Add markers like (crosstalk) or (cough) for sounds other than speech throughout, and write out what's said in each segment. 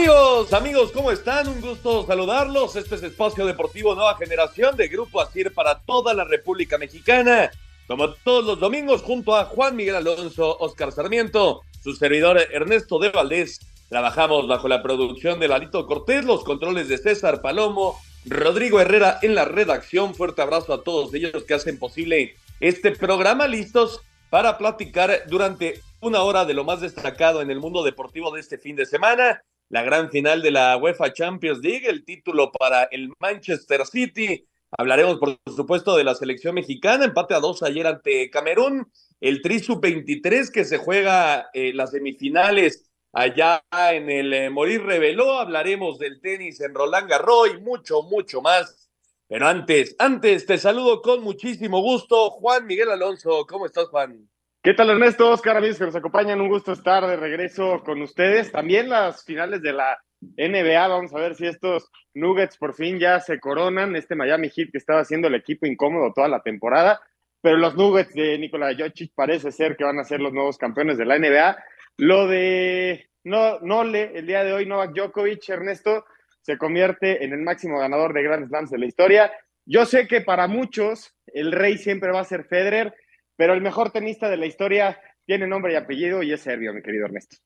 Amigos, amigos, ¿cómo están? Un gusto saludarlos. Este es Espacio Deportivo Nueva Generación de Grupo Asir para toda la República Mexicana. Como todos los domingos, junto a Juan Miguel Alonso, Oscar Sarmiento, su servidor Ernesto de Valdés. Trabajamos bajo la producción de Lalito Cortés, los controles de César Palomo, Rodrigo Herrera en la redacción. Fuerte abrazo a todos ellos que hacen posible este programa. Listos para platicar durante una hora de lo más destacado en el mundo deportivo de este fin de semana la gran final de la UEFA Champions League, el título para el Manchester City. Hablaremos, por supuesto, de la selección mexicana, empate a dos ayer ante Camerún, el Tri 23 que se juega eh, las semifinales allá en el eh, Morir Reveló. Hablaremos del tenis en Roland Garros y mucho, mucho más. Pero antes, antes te saludo con muchísimo gusto, Juan Miguel Alonso. ¿Cómo estás, Juan? ¿Qué tal Ernesto? Oscar, amigos que nos acompañan, un gusto estar de regreso con ustedes. También las finales de la NBA, vamos a ver si estos Nuggets por fin ya se coronan, este Miami Heat que estaba haciendo el equipo incómodo toda la temporada, pero los Nuggets de Nikola Jokic parece ser que van a ser los nuevos campeones de la NBA. Lo de no, Nole, el día de hoy Novak Djokovic, Ernesto, se convierte en el máximo ganador de Grand Slams de la historia. Yo sé que para muchos el rey siempre va a ser Federer, pero el mejor tenista de la historia tiene nombre y apellido y es serbio, mi querido Ernesto.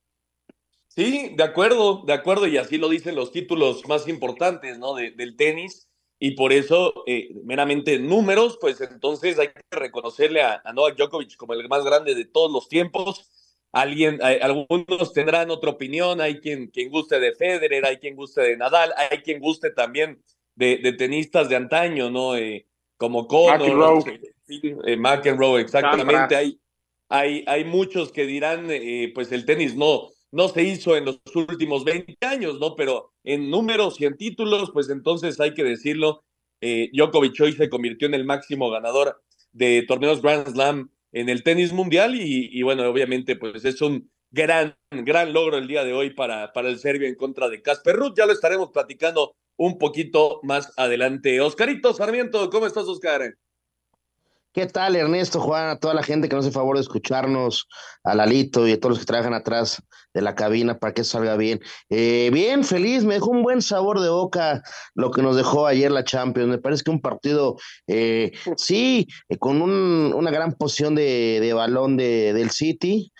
Sí, de acuerdo, de acuerdo, y así lo dicen los títulos más importantes, ¿no? del tenis, y por eso, eh, meramente números, pues entonces hay que reconocerle a, Novak Djokovic como el más grande de todos los tiempos. Alguien, hay, algunos tendrán otra opinión, hay quien, quien guste de Federer, hay quien guste de Nadal, hay quien guste también de, de tenistas de antaño, ¿no? Eh, como Conor, eh, McEnroe, exactamente. Hay, hay, hay muchos que dirán, eh, pues el tenis no, no se hizo en los últimos 20 años, ¿no? Pero en números y en títulos, pues entonces hay que decirlo, eh, Djokovic hoy se convirtió en el máximo ganador de torneos Grand Slam en el tenis mundial y, y, bueno, obviamente pues es un gran, gran logro el día de hoy para, para el serbio en contra de Casper Ruth. Ya lo estaremos platicando un poquito más adelante. Oscarito Sarmiento, ¿cómo estás, Oscar? ¿Qué tal, Ernesto, Juan, a toda la gente que nos hace favor de escucharnos, a Lalito y a todos los que trabajan atrás de la cabina para que salga bien? Eh, bien, feliz, me dejó un buen sabor de boca lo que nos dejó ayer la Champions. Me parece que un partido, eh, sí, eh, con una gran posición de, balón de, del City,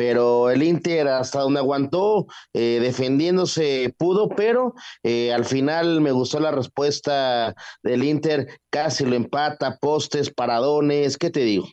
pero el Inter hasta donde aguantó, eh, defendiéndose pudo, pero eh, al final me gustó la respuesta del Inter, casi lo empata, postes, paradones, ¿qué te digo?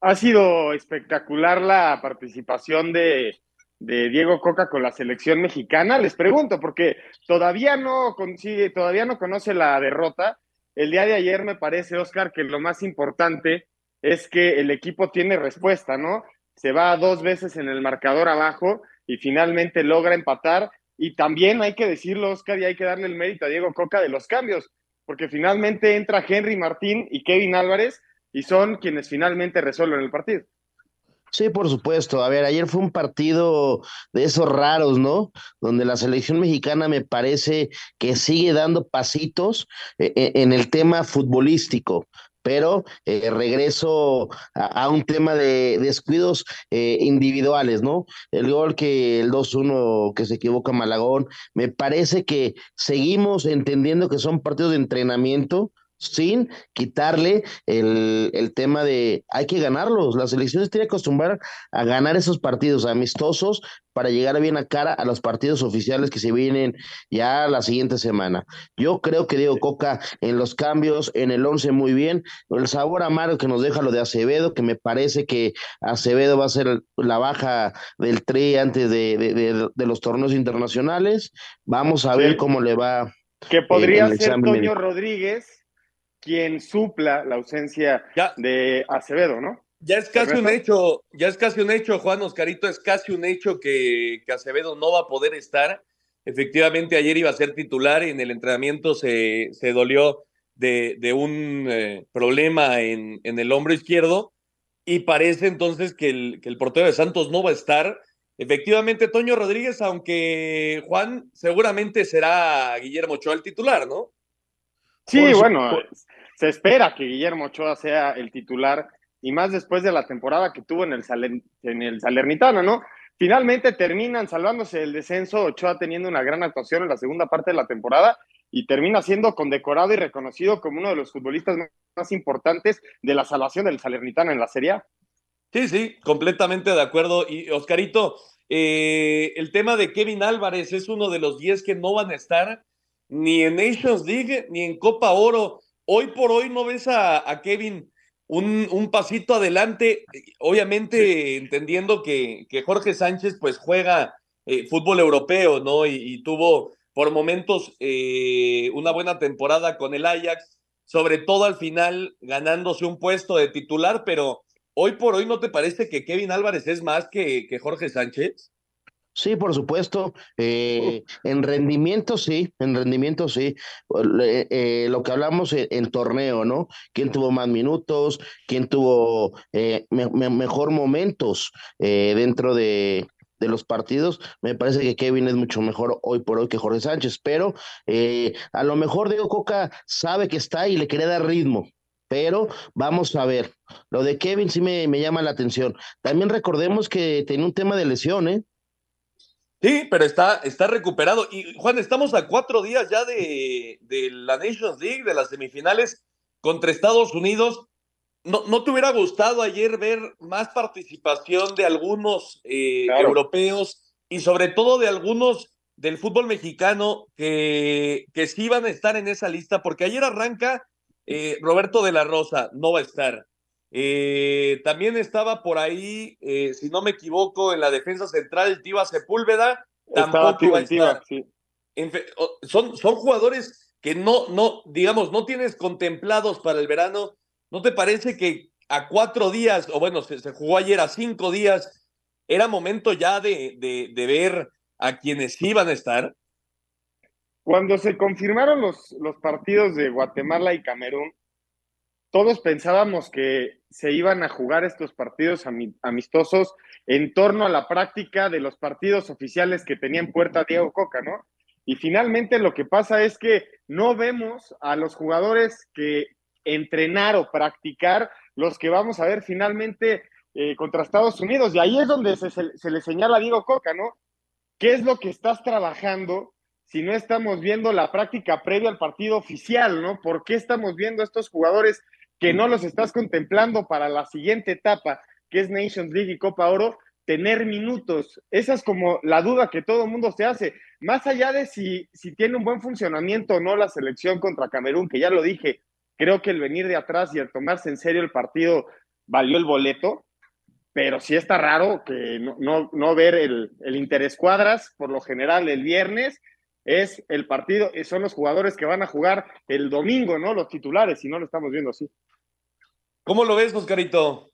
Ha sido espectacular la participación de, de Diego Coca con la selección mexicana. Les pregunto, porque todavía no consigue, todavía no conoce la derrota. El día de ayer me parece, Oscar, que lo más importante es que el equipo tiene respuesta, ¿no? Se va dos veces en el marcador abajo y finalmente logra empatar. Y también hay que decirlo, Oscar, y hay que darle el mérito a Diego Coca de los cambios, porque finalmente entra Henry Martín y Kevin Álvarez y son quienes finalmente resuelven el partido. Sí, por supuesto. A ver, ayer fue un partido de esos raros, ¿no? Donde la selección mexicana me parece que sigue dando pasitos eh, eh, en el tema futbolístico pero eh, regreso a, un tema de descuidos eh, individuales, ¿no? El gol que el 2-1 que se equivoca Malagón, me parece que seguimos entendiendo que son partidos de entrenamiento, sin quitarle el, el, tema de hay que ganarlos. Las selecciones tienen que acostumbrar a ganar esos partidos amistosos para llegar bien a cara a los partidos oficiales que se vienen ya la siguiente semana. Yo creo que Diego Coca en los cambios, en el 11 muy bien. El sabor amargo que nos deja lo de Acevedo, que me parece que Acevedo va a ser la baja del tri antes de, de, de, los torneos internacionales. Vamos a ver cómo le va. Que podría ser Toño Rodríguez quien supla la ausencia de Acevedo, ¿no? Ya es casi un hecho, ya es casi un hecho, Juan Oscarito, es casi un hecho que, Acevedo no va a poder estar. Efectivamente, ayer iba a ser titular y en el entrenamiento se, se dolió de, de un eh, problema en, en, el hombro izquierdo y parece entonces que el, que el portero de Santos no va a estar. Efectivamente, Toño Rodríguez, aunque Juan seguramente será Guillermo Ochoa el titular, ¿no? Sí, bueno, se espera que Guillermo Ochoa sea el titular y más después de la temporada que tuvo en el, en el Salernitano, ¿no? Finalmente terminan salvándose el descenso, Ochoa teniendo una gran actuación en la segunda parte de la temporada y termina siendo condecorado y reconocido como uno de los futbolistas más importantes de la salvación del Salernitano en la Serie A. Sí, sí, completamente de acuerdo. Y Oscarito, eh, el tema de Kevin Álvarez es uno de los 10 que no van a estar ni en Nations League ni en Copa Oro. Hoy por hoy no ves a Kevin un, pasito adelante, obviamente entendiendo que, que, Jorge Sánchez pues juega eh, fútbol europeo, ¿no? Y, tuvo por momentos eh, una buena temporada con el Ajax, sobre todo al final ganándose un puesto de titular, pero hoy por hoy ¿no te parece que Kevin Álvarez es más que, que Jorge Sánchez? Sí, por supuesto. Eh, (laughs) en rendimiento, sí, en rendimiento, sí. Eh, lo que hablamos en, torneo, ¿no? ¿Quién tuvo más minutos? ¿Quién tuvo eh, mejor momentos dentro de, de, los partidos? Me parece que Kevin es mucho mejor hoy por hoy que Jorge Sánchez, pero a lo mejor Diego Coca sabe que está y le quiere dar ritmo. Pero vamos a ver, lo de Kevin sí me, me llama la atención. También recordemos que tiene un tema de lesión, ¿eh? Sí, pero está, está recuperado. Y Juan, estamos a cuatro días ya de, de la Nations League, de las semifinales contra Estados Unidos. ¿No, ¿No, te hubiera gustado ayer ver más participación de algunos eh, europeos y sobre todo de algunos del fútbol mexicano que, que sí iban a estar en esa lista? Porque ayer arranca eh, Roberto de la Rosa, no va a estar. Eh, también estaba por ahí, eh, si no me equivoco, en la defensa central, Tiva Sepúlveda. Tampoco son, son jugadores que no, no, digamos, no tienes contemplados para el verano. ¿No te parece que a cuatro días, o bueno, se, jugó ayer a cinco días, era momento ya de, de, de, ver a quienes iban a estar? Cuando se confirmaron los, los partidos de Guatemala y Camerún, todos pensábamos que se iban a jugar estos partidos amistosos en torno a la práctica de los partidos oficiales que tenía en puerta Diego Coca, ¿no? Y finalmente lo que pasa es que no vemos a los jugadores que entrenar o practicar los que vamos a ver finalmente eh, contra Estados Unidos. Y ahí es donde se, se le señala a Diego Coca, ¿no? ¿Qué es lo que estás trabajando si no estamos viendo la práctica previa al partido oficial, ¿no? ¿Por qué estamos viendo a estos jugadores que no los estás contemplando para la siguiente etapa, que es Nations League y Copa Oro, tener minutos. Esa es como la duda que todo el mundo se hace. Más allá de si, si tiene un buen funcionamiento o no la selección contra Camerún, que ya lo dije, creo que el venir de atrás y el tomarse en serio el partido valió el boleto, pero sí está raro que no, no, ver el, el interescuadras, por lo general el viernes, es el partido, son los jugadores que van a jugar el domingo, ¿no? Los titulares, si no lo estamos viendo así. ¿Cómo lo ves, Oscarito?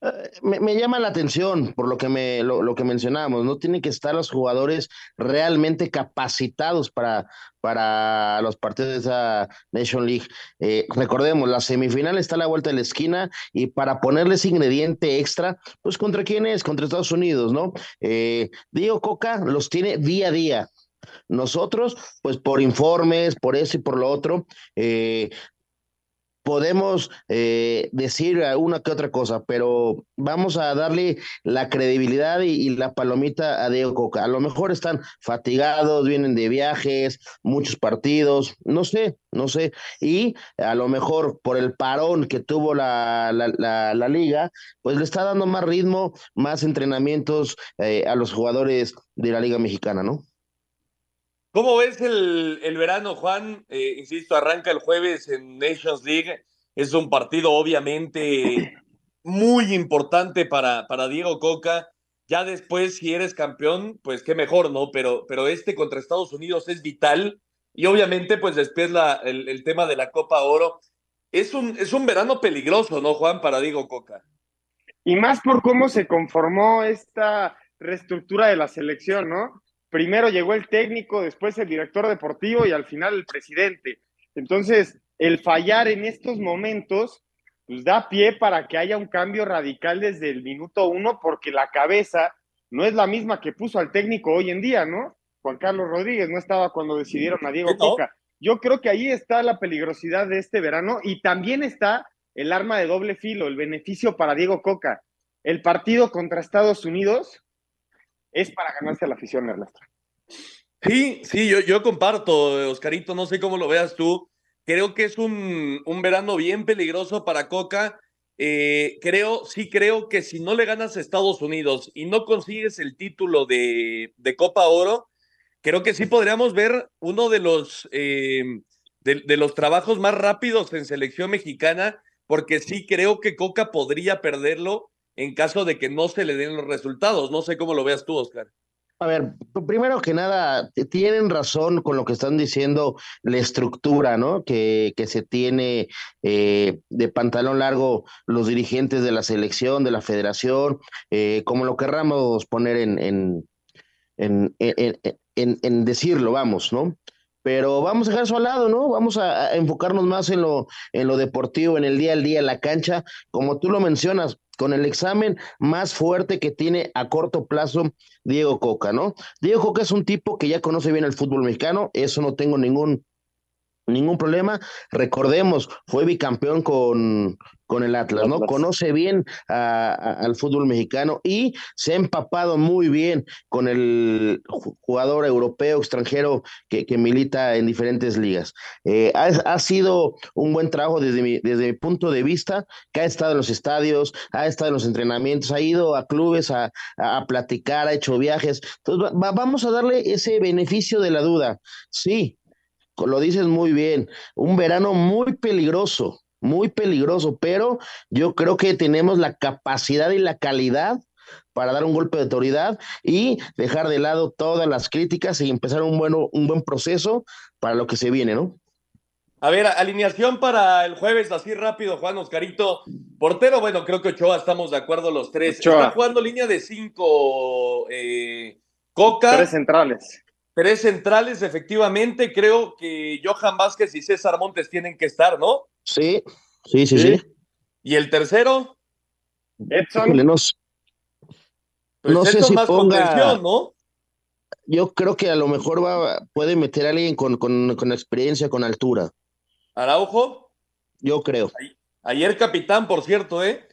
Eh, me, llama la atención por lo que me lo, que mencionamos, no tienen que estar los jugadores realmente capacitados para, para los partidos de esa Nation League. Eh, recordemos, la semifinal está a la vuelta de la esquina y para ponerles ingrediente extra, pues contra quién es, contra Estados Unidos, ¿no? Eh, Diego Coca los tiene día a día. Nosotros, pues por informes, por eso y por lo otro, eh, podemos eh, decir una que otra cosa, pero vamos a darle la credibilidad y, la palomita a Diego Coca. A lo mejor están fatigados, vienen de viajes, muchos partidos, no sé, no sé. Y a lo mejor por el parón que tuvo la, la, liga, pues le está dando más ritmo, más entrenamientos eh, a los jugadores de la Liga Mexicana, ¿no? ¿Cómo ves el, el verano, Juan? Eh, insisto, arranca el jueves en Nations League. Es un partido obviamente muy importante para, para Diego Coca. Ya después, si eres campeón, pues qué mejor, ¿no? Pero, pero este contra Estados Unidos es vital. y obviamente pues después la, el, el tema de la Copa Oro. Es un, es un verano peligroso, ¿no, Juan, para Diego Coca? Y más por cómo se conformó esta reestructura de la selección, ¿no? Primero llegó el técnico, después el director deportivo y al final el presidente. Entonces, el fallar en estos momentos, pues da pie para que haya un cambio radical desde el minuto uno, porque la cabeza no es la misma que puso al técnico hoy en día, ¿no? Juan Carlos Rodríguez no estaba cuando decidieron a Diego Coca. Yo creo que ahí está la peligrosidad de este verano y también está el arma de doble filo, el beneficio para Diego Coca. El partido contra Estados Unidos es para ganarse a la afición, Ernesto. Sí, sí, yo, yo comparto, Oscarito, no sé cómo lo veas tú. Creo que es un, un verano bien peligroso para Coca. Eh, creo, sí creo que si no le ganas a Estados Unidos y no consigues el título de, de Copa Oro, creo que sí podríamos ver uno de los, eh, de, de, los trabajos más rápidos en selección mexicana, porque sí creo que Coca podría perderlo en caso de que no se le den los resultados. No sé cómo lo veas tú, Oscar. A ver, primero que nada, tienen razón con lo que están diciendo la estructura, ¿no? Que, que se tiene eh, de pantalón largo los dirigentes de la selección, de la federación, eh, como lo querramos poner en, en, en, en, en decirlo, vamos, ¿no? Pero vamos a dejar eso al lado, ¿no? Vamos a, enfocarnos más en lo, en lo deportivo, en el día al día, en la cancha, como tú lo mencionas, con el examen más fuerte que tiene a corto plazo Diego Coca, ¿no? Diego Coca es un tipo que ya conoce bien el fútbol mexicano, eso no tengo ningún ningún problema. Recordemos, fue bicampeón con, con el Atlas, ¿no? Conoce bien a, a, al fútbol mexicano y se ha empapado muy bien con el jugador europeo, extranjero que, que milita en diferentes ligas. Eh, ha, ha, sido un buen trabajo desde mi, desde mi punto de vista, que ha estado en los estadios, ha estado en los entrenamientos, ha ido a clubes a, a platicar, ha hecho viajes. Entonces, va, vamos a darle ese beneficio de la duda. Sí, lo dices muy bien, un verano muy peligroso, muy peligroso, pero yo creo que tenemos la capacidad y la calidad para dar un golpe de autoridad y dejar de lado todas las críticas y empezar un, bueno, un buen proceso para lo que se viene, ¿no? A ver, alineación para el jueves, así rápido, Juan Oscarito. Portero, bueno, creo que Ochoa, estamos de acuerdo los tres. Ochoa. Está jugando línea de cinco, eh, Coca. Tres centrales. Tres centrales, efectivamente. Creo que Johan Vázquez y César Montes tienen que estar, ¿no? Sí, sí, sí, sí. sí. ¿Y el tercero? Edson. No, pues no sé si más ponga... ¿no? Yo creo que a lo mejor va, puede meter a alguien con, con, con experiencia, con altura. ¿Araujo? Yo creo. Ayer capitán, por cierto, ¿eh?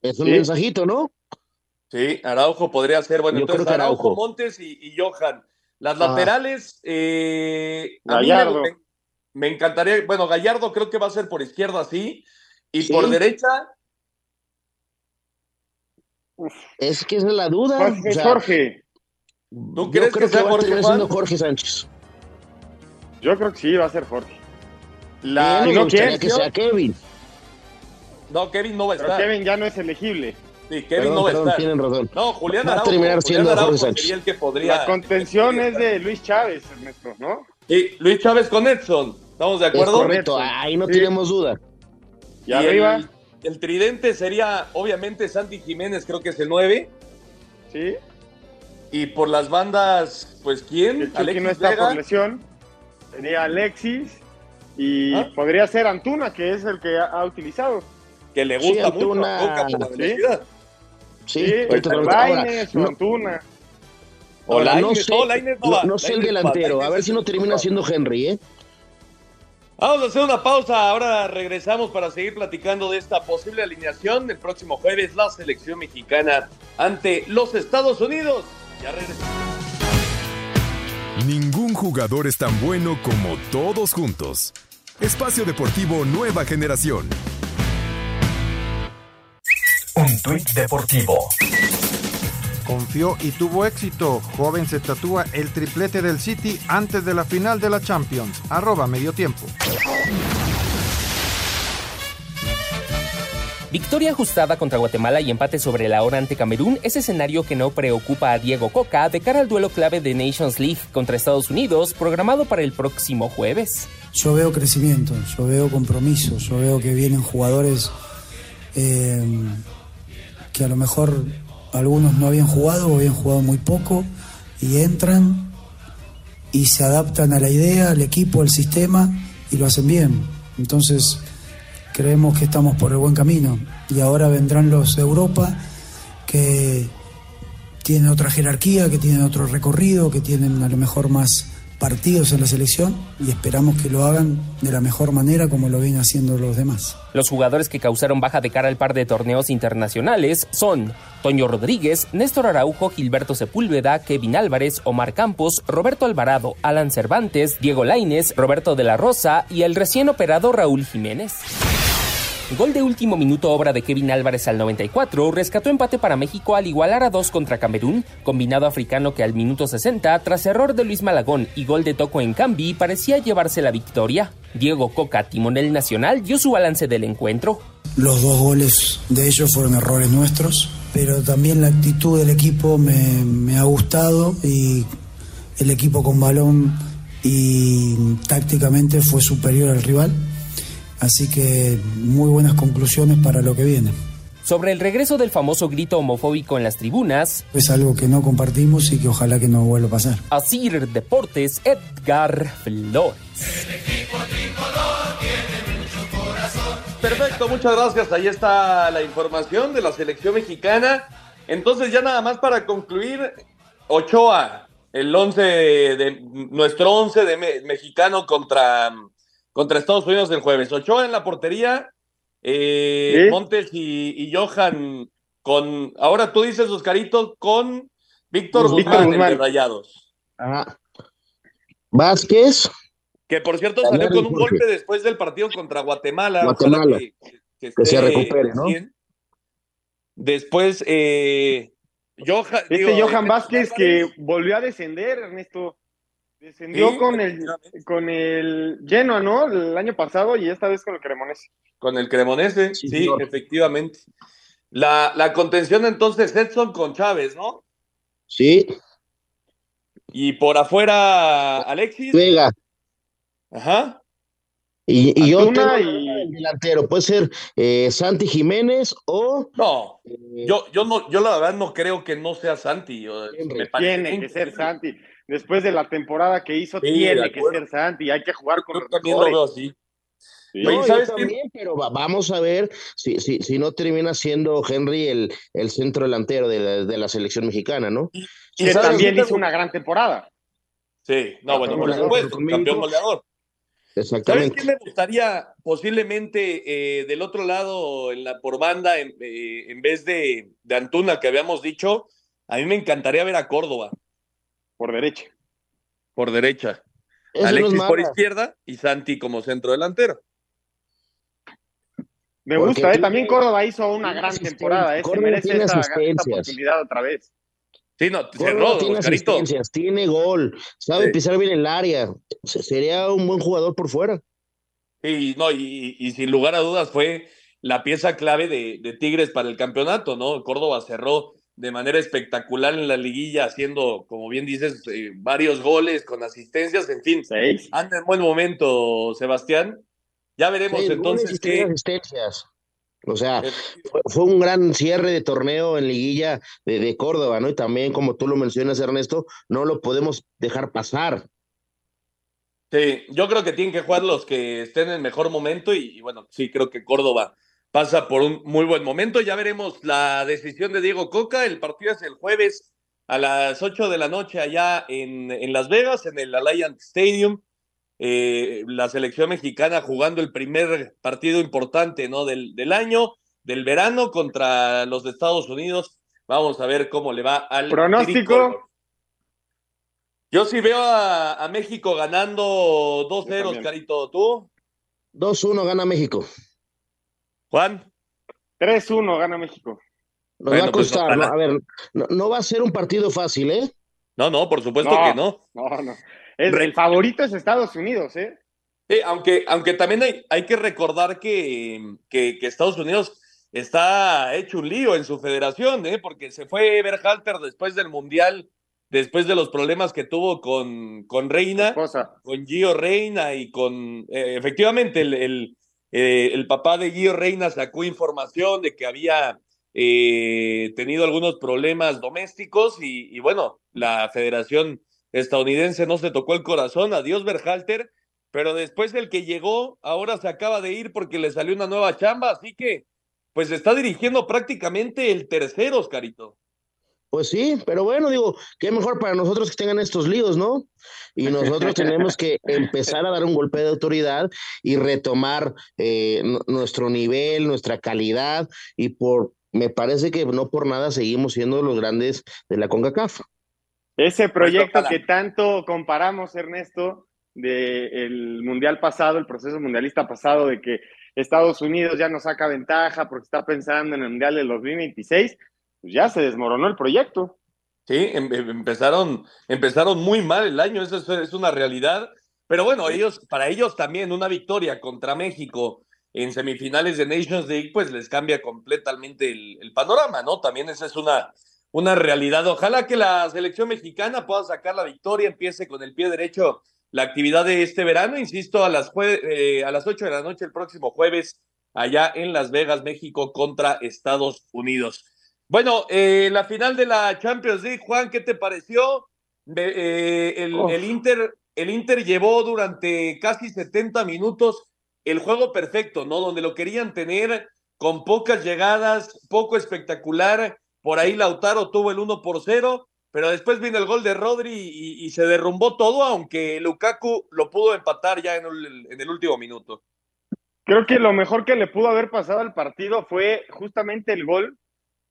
Es un ¿Sí? mensajito, ¿no? Sí, Araujo podría ser. Bueno, Yo entonces creo que Araujo, Araujo. Montes y, y Johan. Las laterales, eh, a mí me, me encantaría, bueno, Gallardo creo que va a ser por izquierda, sí, y Sí. por derecha, Es que esa es la duda. Jorge, O sea, Jorge. ¿tú yo crees creo que sea va a Jorge siendo Jorge Sánchez. Yo creo que sí, va a ser Jorge. La, A mí ¿y me no que sea Kevin. no, Kevin no va a Pero estar. Kevin ya no es elegible. Sí, Kevin Perdón, no va a perdón, estar. tienen razón. No, Julián Va a Araujo. terminar siendo Julián Jorge Araujo Sánchez. sería el que podría. La contención es de Luis Chávez, Ernesto, ¿no? Sí, Luis Chávez con Edson. ¿Estamos de Es acuerdo? correcto, Edson. ahí no Sí. tenemos duda. Y, Y arriba, El, el tridente sería, obviamente, Santi Jiménez, creo que es el 9. sí. Y por las bandas, pues, ¿quién? Chucky Alexis no está Vega. por lesión. Sería Alexis. Y ¿Ah? podría ser Antuna, que es el que ha, ha utilizado. que le Sí, gusta mucho Antuna. Sí. Sí, Sí, ahorita ahora, no, Antuna. O ahora, no Lainez, sé, no, Lainez no no- va. no sé el Lainez va, delantero, a ver si no termina siendo Henry, ¿eh? Vamos a hacer una pausa, ahora regresamos para seguir platicando de esta posible alineación. El próximo jueves la selección mexicana ante los Estados Unidos. Ya regresamos. Ningún jugador es tan bueno como todos juntos. Espacio Deportivo Nueva Generación. Un tuit deportivo. Confió y tuvo éxito. Joven se tatúa el triplete del City antes de la final de la Champions. Arroba medio tiempo. Victoria ajustada contra Guatemala y empate sobre la hora ante Camerún es escenario que no preocupa a Diego Coca de cara al duelo clave de Nations League contra Estados Unidos, programado para el próximo jueves. Yo veo crecimiento, yo veo compromiso, yo veo que vienen jugadores eh, que a lo mejor algunos no habían jugado o habían jugado muy poco y entran y se adaptan a la idea, al equipo, al sistema y lo hacen bien. Entonces creemos que estamos por el buen camino y ahora vendrán los de Europa que tienen otra jerarquía, que tienen otro recorrido, que tienen a lo mejor más partidos en la selección y esperamos que lo hagan de la mejor manera como lo vienen haciendo los demás. Los jugadores que causaron baja de cara al par de torneos internacionales son Toño Rodríguez, Néstor Araujo, Gilberto Sepúlveda, Kevin Álvarez, Omar Campos, Roberto Alvarado, Alan Cervantes, Diego Laines, Roberto de la Rosa y el recién operado Raúl Jiménez. Gol de último minuto obra de Kevin Álvarez al 94 rescató empate para México al igualar a dos contra Camerún, combinado africano que al minuto 60, tras error de Luis Malagón y gol de Toco en Cambi, parecía llevarse la victoria. Diego Coca, timonel nacional, dio su balance del encuentro. Los dos goles de ellos fueron errores nuestros, pero también la actitud del equipo me, me ha gustado y el equipo con balón y tácticamente fue superior al rival Así que muy buenas conclusiones para lo que viene. Sobre el regreso del famoso grito homofóbico en las tribunas. Es algo que no compartimos y que ojalá que no vuelva a pasar. Asir Deportes, Edgar Flores. Perfecto, muchas gracias. Ahí está la información de la selección mexicana. Entonces ya nada más para concluir, Ochoa, el 11 de nuestro 11 de mexicano contra contra Estados Unidos el jueves. Ochoa en la portería, eh, Montes y, Johan con, ahora tú dices, Oscarito, con Víctor Guzmán, de Rayados. Vázquez. Que por cierto salió con un golpe después del partido contra Guatemala. Guatemala. Que, se recupere, ¿no? Después, eh, Johan, este Johan Vázquez que volvió a descender, Ernesto. Descendió con el con el Genoa, ¿no? El año pasado y esta vez con el Cremonese. Con el Cremonese, sí, efectivamente. La, la contención entonces Edson con Chávez, ¿no? Sí. Y por afuera Alexis. Vega. Ajá. Y, y yo tengo y... delantero, puede ser eh, Santi Jiménez o. No, eh, yo, yo no, yo la verdad no creo que no sea Santi. Me tiene que ser Santi después de la temporada que hizo, tiene que ser Santi, hay que jugar con Yo también lo veo así. ¿sabes también, pero vamos a ver si, si, si, no termina siendo Henry el, el centro delantero de la, selección mexicana, ¿no? Y, que también hizo una gran temporada. Sí, no, bueno, por supuesto, campeón goleador. Exactamente. ¿Sabes qué me gustaría posiblemente eh, del otro lado en la por banda en, eh, en vez de, de Antuna que habíamos dicho? A mí me encantaría ver a Córdoba. Por derecha. Por derecha. Alexis por izquierda y Santi como centro delantero. Me gusta, ¿eh? también Córdoba hizo una gran temporada, ¿eh? se merece esa, oportunidad otra vez. Sí, no, cerró, tiene asistencias, tiene gol, sabe pisar bien el área, sería un buen jugador por fuera. Sí, no, y, y, sin lugar a dudas fue la pieza clave de, de Tigres para el campeonato, ¿no? Córdoba cerró de manera espectacular en la liguilla, haciendo, como bien dices, eh, varios goles con asistencias, en fin, anda en buen momento, Sebastián. Ya veremos entonces qué. Asistencias. O sea, fue, un gran cierre de torneo en liguilla de, de, Córdoba, ¿no? Y también, como tú lo mencionas, Ernesto, no lo podemos dejar pasar. Sí, yo creo que tienen que jugar los que estén en el mejor momento y bueno, sí, creo que Córdoba pasa por un muy buen momento. Ya veremos la decisión de Diego Coca. El partido es el jueves a las 8 de la noche allá en, en Las Vegas, en el Allianz Stadium. Eh, la selección mexicana jugando el primer partido importante ¿no? del, del año, del verano contra los de Estados Unidos. Vamos a ver cómo le va al pronóstico. Yo sí veo a, a México ganando 2-0, Carito. ¿Tú? 2-1 gana México. Juan. 3-1 gana México. Nos va a pues, costar, ¿no? a ver, no, va a ser un partido fácil, ¿eh? No, no, por supuesto que no. No, no. El, favorito es Estados Unidos, ¿eh? Sí, aunque, aunque también hay, hay que recordar que, que, Estados Unidos está hecho un lío en su federación, ¿eh? porque se fue Berhalter después del Mundial, después de los problemas que tuvo con, con Reina, con Gio Reina y con, eh, efectivamente, el, el, eh, el, papá de Gio Reina sacó información de que había eh, tenido algunos problemas domésticos y, y, bueno, la federación estadounidense no se tocó el corazón, adiós Berhalter, pero después el que llegó ahora se acaba de ir porque le salió una nueva chamba, así que pues está dirigiendo prácticamente el tercero, Oscarito. Pues sí, pero bueno, digo, qué mejor para nosotros que tengan estos líos, ¿no? Y nosotros tenemos que (laughs) empezar a dar un golpe de autoridad y retomar eh, nuestro nivel, nuestra calidad, y por, me parece que no por nada seguimos siendo los grandes de la CONCACAF. Ese proyecto que tanto comparamos, Ernesto, del mundial pasado, el proceso mundialista pasado, de que Estados Unidos ya no saca ventaja porque está pensando en el mundial del 2026, pues ya se desmoronó el proyecto. Sí, em, em, empezaron, empezaron muy mal el año, eso es, una realidad. Pero bueno, ellos, para ellos también una victoria contra México en semifinales de Nations League, pues les cambia completamente el, el panorama, ¿no? También esa es una, una realidad. Ojalá que la selección mexicana pueda sacar la victoria, empiece con el pie derecho la actividad de este verano, insisto, a las, eh, a las 8 de la noche el próximo jueves, allá en Las Vegas, México, contra Estados Unidos. Bueno, eh, la final de la Champions League, Juan, ¿qué te pareció? Eh, el, el, Inter, el Inter llevó durante casi 70 minutos el juego perfecto, ¿no? Donde lo querían tener con pocas llegadas, poco espectacular. Por ahí Lautaro tuvo el 1 por 0 pero después vino el gol de Rodri y, se derrumbó todo, aunque Lukaku lo pudo empatar ya en el, último minuto. Creo que lo mejor que le pudo haber pasado al partido fue justamente el gol,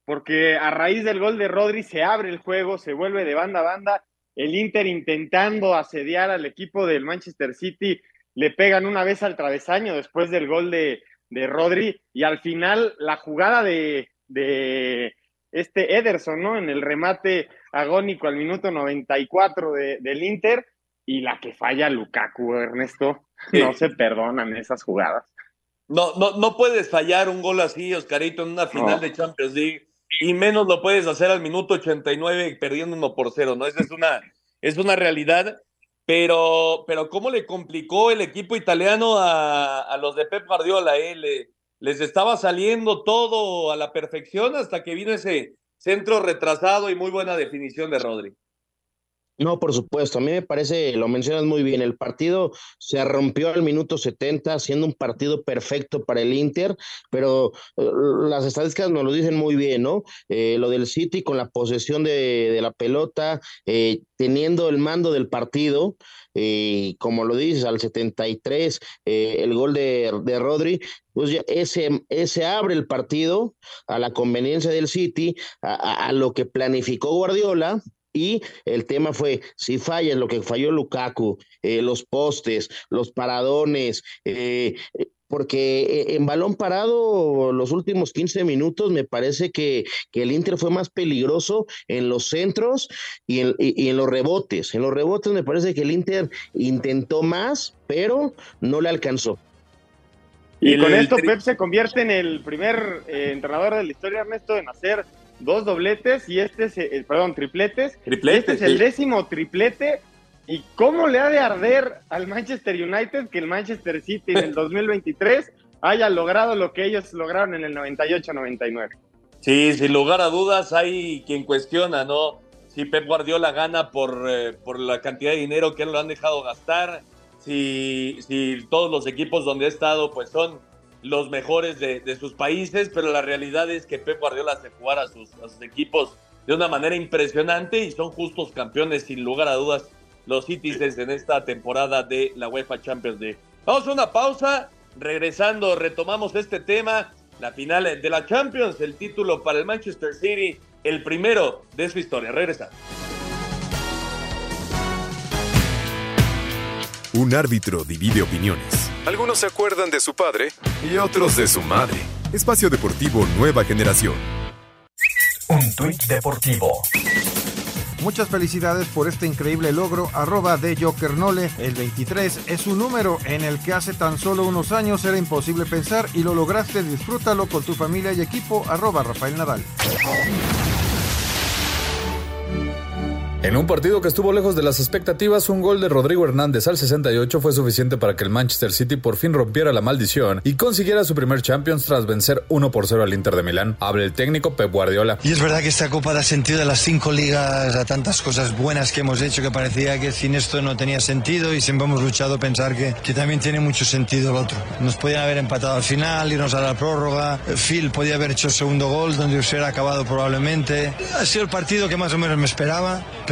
porque a raíz del gol de Rodri se abre el juego, se vuelve de banda a banda. El Inter intentando asediar al equipo del Manchester City, le pegan una vez al travesaño después del gol de, de Rodri, y al final la jugada de, de este Ederson, ¿no? En el remate agónico al minuto 94 de, del Inter y la que falla Lukaku, Ernesto. No se perdonan esas jugadas. No, no, no puedes fallar un gol así, Oscarito, en una final de Champions League, y menos lo puedes hacer al minuto 89 perdiendo uno por cero, ¿no? Esa es una, es una realidad. Pero, pero cómo le complicó el equipo italiano a, a los de Pep Guardiola, ¿eh? les estaba saliendo todo a la perfección hasta que vino ese, centro retrasado y muy buena definición de Rodri. No, por supuesto. A mí me parece, lo mencionas muy bien, el partido se rompió al minuto 70, siendo un partido perfecto para el Inter, pero eh, las estadísticas nos lo dicen muy bien, ¿no? Eh, lo del City con la posesión de, la pelota, eh, teniendo el mando del partido, y como lo dices, al 73, el gol de, de Rodri, pues ya ese, ese abre el partido a la conveniencia del City, a, a lo que planificó Guardiola y el tema fue, si fallas lo que falló Lukaku, eh, los postes, los paradones, eh, eh, porque en balón parado los últimos 15 minutos me parece que, que, el Inter fue más peligroso en los centros y en, y en, los rebotes. En los rebotes me parece que el Inter intentó más, pero no le alcanzó. Y, con esto Pep se convierte en el primer entrenador de la historia, Ernesto, en hacer dos dobletes y este es, el, perdón, tripletes. Este es el décimo triplete. ¿Y cómo le ha de arder al Manchester United que el Manchester City en el (laughs) 2023 haya logrado lo que ellos lograron en el 98-99? Sí, sin lugar a dudas hay quien cuestiona, ¿no? Si Pep Guardiola gana por, eh, por la cantidad de dinero que lo han dejado gastar, si, si todos los equipos donde ha estado pues son los mejores de, sus países, pero la realidad es que Pep Guardiola hace jugar a sus, equipos de una manera impresionante y son justos campeones, sin lugar a dudas, los Citizens en esta temporada de la UEFA Champions League. Vamos a una pausa, regresando retomamos este tema, la final de la Champions, el título para el Manchester City, el primero de su historia. Regresa. Un árbitro divide opiniones. Algunos se acuerdan de su padre y otros de su madre. Espacio Deportivo Nueva Generación. Un tuit deportivo. Muchas felicidades por este increíble logro, arroba de Jokernole. El 23 es un número en el que hace tan solo unos años era imposible pensar y lo lograste. Disfrútalo con tu familia y equipo, arroba Rafael Nadal. En un partido que estuvo lejos de las expectativas, un gol de Rodrigo Hernández al 68 fue suficiente para que el Manchester City por fin rompiera la maldición y consiguiera su primer Champions tras vencer 1 por 0 al Inter de Milán. Habla el técnico Pep Guardiola. Y es verdad que esta Copa da sentido a las cinco ligas, a tantas cosas buenas que hemos hecho que parecía que sin esto no tenía sentido y siempre hemos luchado a pensar que, que también tiene mucho sentido el otro. Nos podían haber empatado al final, irnos a la prórroga. Phil podía haber hecho el segundo gol donde hubiera acabado probablemente. Ha sido el partido que más o menos me esperaba pero,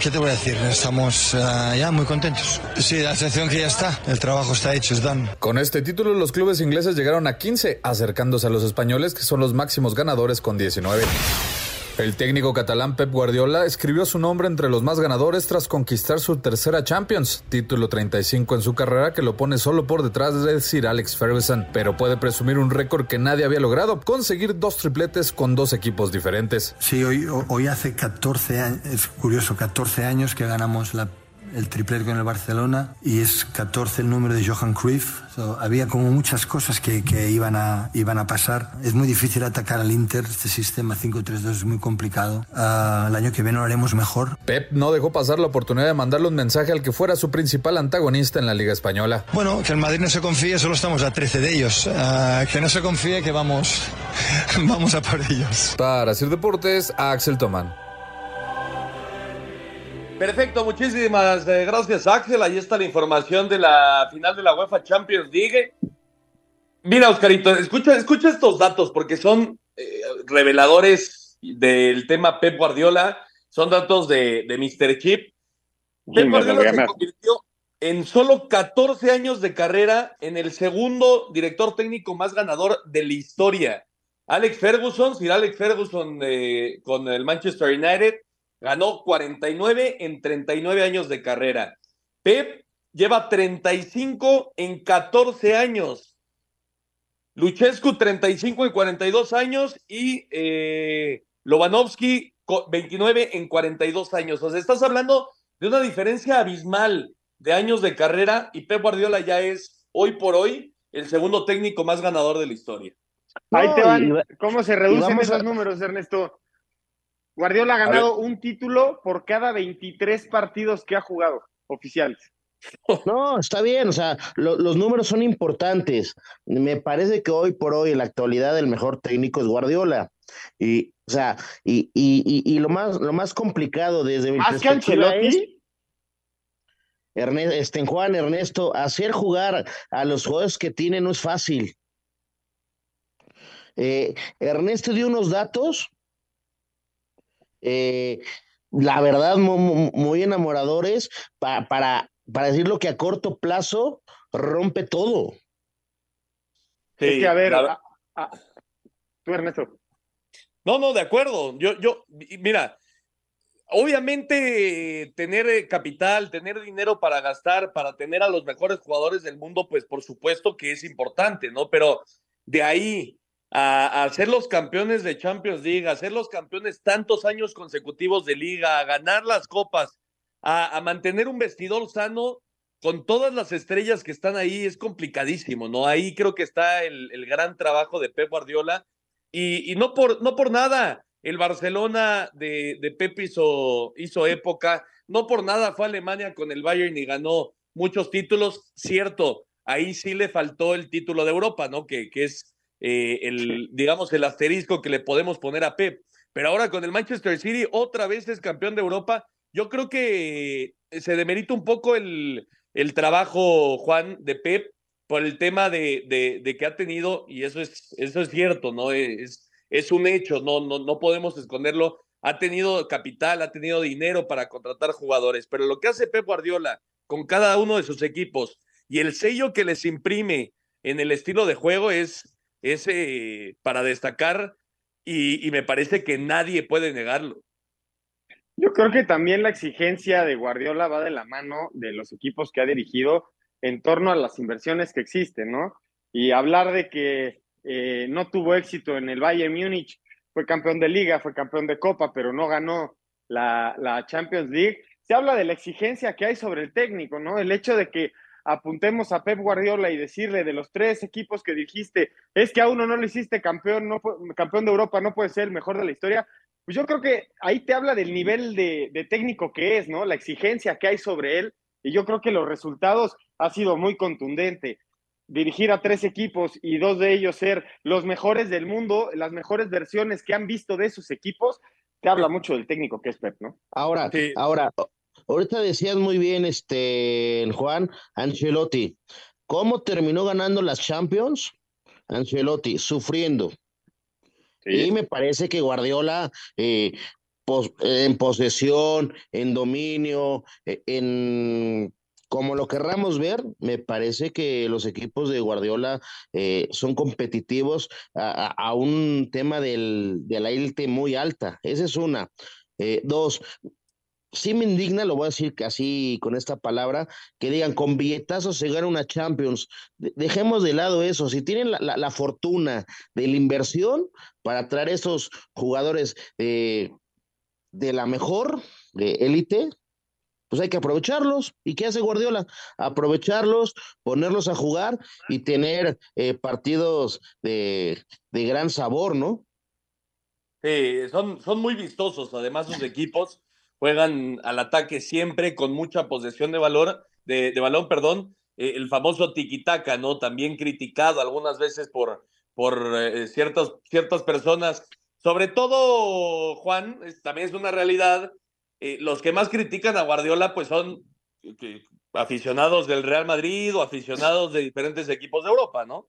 ¿qué te voy a decir? Estamos uh, ya muy contentos. Sí, la sensación que ya está. El trabajo está hecho, es done. Con este título, los clubes ingleses llegaron a 15, acercándose a los españoles, que son los máximos ganadores con 19. El técnico catalán Pep Guardiola escribió su nombre entre los más ganadores tras conquistar su tercera Champions, título 35 en su carrera que lo pone solo por detrás de Sir Alex Ferguson, pero puede presumir un récord que nadie había logrado, conseguir dos tripletes con dos equipos diferentes. Sí, hoy, hoy hace 14 años, es curioso, 14 años que ganamos la el triplete con el Barcelona y es 14 el número de Johan Cruyff. había como muchas cosas que, que, iban, a, iban a pasar. Es muy difícil atacar al Inter, este sistema 5-3-2 es muy complicado. Uh, el año que viene lo haremos mejor. Pep no dejó pasar la oportunidad de mandarle un mensaje al que fuera su principal antagonista en la Liga Española. Bueno, que el Madrid no se confíe, solo estamos a 13 de ellos. Uh, que no se confíe que vamos, (laughs) vamos a por ellos. Para Sir Deportes, Axel Tomán. Perfecto, muchísimas eh, gracias Axel. Ahí está la información de la final de la UEFA Champions League. Mira, Oscarito, escucha, escucha estos datos porque son eh, reveladores del tema Pep Guardiola. Son datos de, de Mr. Chip. Pep Guardiola se convirtió en solo 14 años de carrera en el segundo director técnico más ganador de la historia. Alex Ferguson, Sir Alex Ferguson eh, con el Manchester United, Ganó 49 en 39 años de carrera. Pep lleva 35 en 14 años. Luchescu 35 en 42 años y eh, 29 en 42 años. O sea, estás hablando de una diferencia abismal de años de carrera y Pep Guardiola ya es hoy por hoy el segundo técnico más ganador de la historia. Ahí te van. ¿Cómo se reducen esos números, Ernesto? Guardiola ha ganado un título por cada 23 partidos que ha jugado oficiales. No, está bien, o sea, los números son importantes. Me parece que hoy por hoy en la actualidad el mejor técnico es Guardiola. Y, o sea, y, y, y, lo más lo más complicado desde mi perspectiva es Ernesto, este, Juan Ernesto, hacer jugar a los jugadores que tiene no es fácil. Eh, Ernesto dio unos datos eh, la verdad, muy, enamoradores para, para, para decir lo que a corto plazo rompe todo. Sí, a ver, tú Ernesto. No, no, de acuerdo. Yo, yo, mira, obviamente tener eh, capital, tener dinero para gastar, para tener a los mejores jugadores del mundo, pues por supuesto que es importante, ¿no? Pero de ahí a, ser los campeones de Champions League, a ser los campeones tantos años consecutivos de liga, a ganar las copas, a, mantener un vestidor sano con todas las estrellas que están ahí, es complicadísimo, ¿no? Ahí creo que está el, gran trabajo de Pep Guardiola y, y, no, por, no por nada. El Barcelona de, de Pep hizo, hizo época, no por nada fue a Alemania con el Bayern y ganó muchos títulos, cierto, ahí sí le faltó el título de Europa, ¿no? Que, que es eh, el, digamos, el asterisco que le podemos poner a Pep. Pero ahora con el Manchester City, otra vez es campeón de Europa. Yo creo que se demerita un poco el, el trabajo, Juan, de Pep por el tema de, de, que ha tenido, y eso es, eso es cierto, ¿no? Es, es un hecho, no, no, no podemos esconderlo. Ha tenido capital, ha tenido dinero para contratar jugadores, pero lo que hace Pep Guardiola con cada uno de sus equipos y el sello que les imprime en el estilo de juego es, es para destacar y, me parece que nadie puede negarlo. Yo creo que también la exigencia de Guardiola va de la mano de los equipos que ha dirigido en torno a las inversiones que existen, ¿no? Y hablar de que eh, no tuvo éxito en el Bayern Múnich, fue campeón de liga, fue campeón de copa, pero no ganó la Champions League. Se habla de la exigencia que hay sobre el técnico, ¿no? El hecho de que apuntemos a Pep Guardiola y decirle de los tres equipos que dijiste, es que a uno no le hiciste campeón, no, campeón de Europa, no puede ser el mejor de la historia. Pues yo creo que ahí te habla del nivel de, de técnico que es, ¿no? La exigencia que hay sobre él. Y yo creo que los resultados ha sido muy contundente. Dirigir a tres equipos y dos de ellos ser los mejores del mundo, las mejores versiones que han visto de esos equipos, te habla mucho del técnico que es Pep, ¿no? Ahora, ahora, ahorita decías muy bien, este, Juan Ancelotti, ¿cómo terminó ganando las Champions? Ancelotti, sufriendo. Y me parece que Guardiola, eh, en posesión, en dominio, e, en como lo querramos ver, me parece que los equipos de Guardiola eh, son competitivos a, un tema del, de la élite muy alta. Esa es una. Eh, dos, sí me indigna, lo voy a decir casi con esta palabra, que digan con billetazos se gana una Champions. dejemos de lado eso. Si tienen la, fortuna de la inversión para traer esos jugadores de la mejor, élite, pues hay que aprovecharlos. ¿Y qué hace Guardiola? Aprovecharlos, ponerlos a jugar y tener eh, partidos de, de, gran sabor, ¿no? Sí, son, son muy vistosos, además sus equipos juegan al ataque siempre con mucha posesión de valor, de, balón, perdón, eh, el famoso tiquitaca, ¿no? También criticado algunas veces por, por eh, ciertas, ciertas personas, sobre todo, Juan, también es una realidad eh, los que más critican a Guardiola pues son aficionados del Real Madrid o aficionados de diferentes equipos de Europa, ¿no?